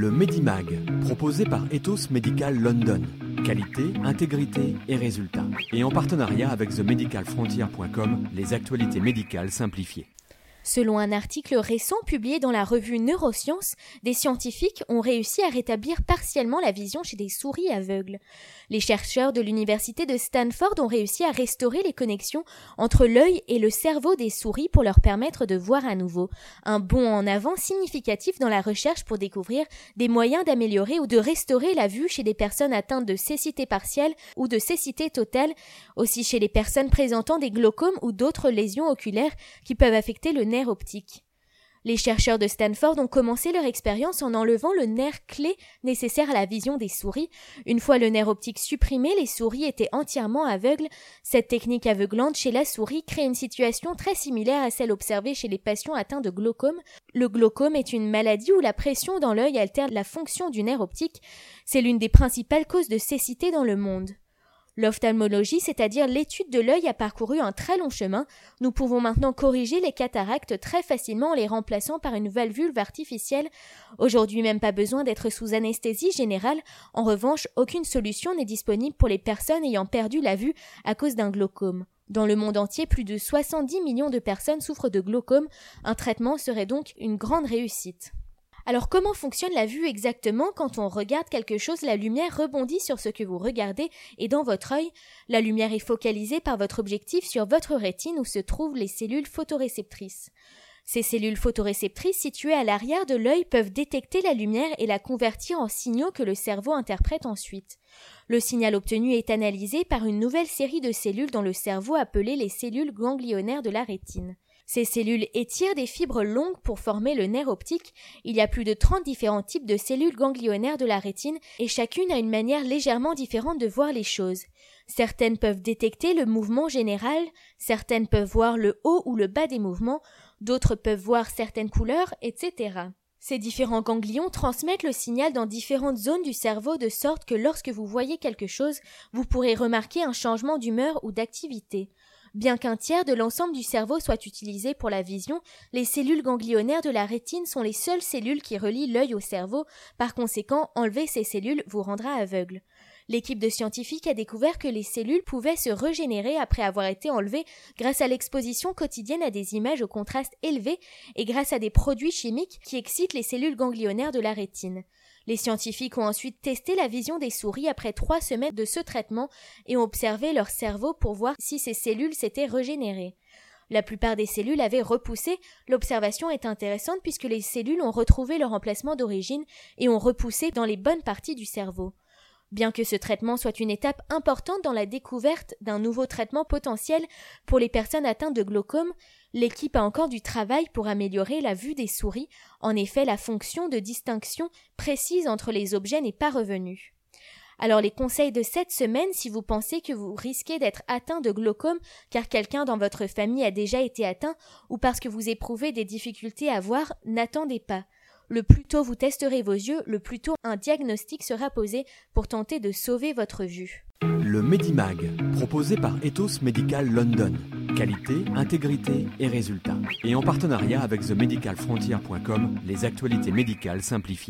Le Medimag, proposé par Ethos Medical London. Qualité, intégrité et résultats. Et en partenariat avec themedicalfrontier.com, les actualités médicales simplifiées. Selon un article récent publié dans la revue Neurosciences, des scientifiques ont réussi à rétablir partiellement la vision chez des souris aveugles. Les chercheurs de l'université de Stanford ont réussi à restaurer les connexions entre l'œil et le cerveau des souris pour leur permettre de voir à nouveau. Un bond en avant significatif dans la recherche pour découvrir des moyens d'améliorer ou de restaurer la vue chez des personnes atteintes de cécité partielle ou de cécité totale, aussi chez les personnes présentant des glaucomes ou d'autres lésions oculaires qui peuvent affecter le optique. Les chercheurs de Stanford ont commencé leur expérience en enlevant le nerf clé nécessaire à la vision des souris. Une fois le nerf optique supprimé, les souris étaient entièrement aveugles. Cette technique aveuglante chez la souris crée une situation très similaire à celle observée chez les patients atteints de glaucome. Le glaucome est une maladie où la pression dans l'œil altère la fonction du nerf optique. C'est l'une des principales causes de cécité dans le monde. L'ophtalmologie, c'est-à-dire l'étude de l'œil, a parcouru un très long chemin. Nous pouvons maintenant corriger les cataractes très facilement en les remplaçant par une valvule artificielle. Aujourd'hui, même pas besoin d'être sous anesthésie générale. En revanche, aucune solution n'est disponible pour les personnes ayant perdu la vue à cause d'un glaucome. Dans le monde entier, plus de 70 millions de personnes souffrent de glaucome. Un traitement serait donc une grande réussite. Alors comment fonctionne la vue exactement quand on regarde quelque chose? La lumière rebondit sur ce que vous regardez et dans votre œil, la lumière est focalisée par votre objectif sur votre rétine où se trouvent les cellules photoréceptrices. Ces cellules photoréceptrices situées à l'arrière de l'œil peuvent détecter la lumière et la convertir en signaux que le cerveau interprète ensuite. Le signal obtenu est analysé par une nouvelle série de cellules dans le cerveau appelées les cellules ganglionnaires de la rétine. Ces cellules étirent des fibres longues pour former le nerf optique. Il y a plus de 30 différents types de cellules ganglionnaires de la rétine et chacune a une manière légèrement différente de voir les choses. Certaines peuvent détecter le mouvement général, certaines peuvent voir le haut ou le bas des mouvements, d'autres peuvent voir certaines couleurs, etc. Ces différents ganglions transmettent le signal dans différentes zones du cerveau de sorte que lorsque vous voyez quelque chose, vous pourrez remarquer un changement d'humeur ou d'activité. Bien qu'un tiers de l'ensemble du cerveau soit utilisé pour la vision, les cellules ganglionnaires de la rétine sont les seules cellules qui relient l'œil au cerveau, par conséquent, enlever ces cellules vous rendra aveugle. L'équipe de scientifiques a découvert que les cellules pouvaient se régénérer après avoir été enlevées grâce à l'exposition quotidienne à des images au contraste élevé et grâce à des produits chimiques qui excitent les cellules ganglionnaires de la rétine. Les scientifiques ont ensuite testé la vision des souris après trois semaines de ce traitement et ont observé leur cerveau pour voir si ces cellules s'étaient régénérées. La plupart des cellules avaient repoussé. L'observation est intéressante puisque les cellules ont retrouvé leur emplacement d'origine et ont repoussé dans les bonnes parties du cerveau. Bien que ce traitement soit une étape importante dans la découverte d'un nouveau traitement potentiel pour les personnes atteintes de glaucome, l'équipe a encore du travail pour améliorer la vue des souris. En effet, la fonction de distinction précise entre les objets n'est pas revenue. Alors les conseils de cette semaine, si vous pensez que vous risquez d'être atteint de glaucome car quelqu'un dans votre famille a déjà été atteint ou parce que vous éprouvez des difficultés à voir, n'attendez pas. Le plus tôt vous testerez vos yeux, le plus tôt un diagnostic sera posé pour tenter de sauver votre vue. Le Medimag, proposé par Ethos Medical London. Qualité, intégrité et résultats. Et en partenariat avec themedicalfrontier.com, les actualités médicales simplifiées.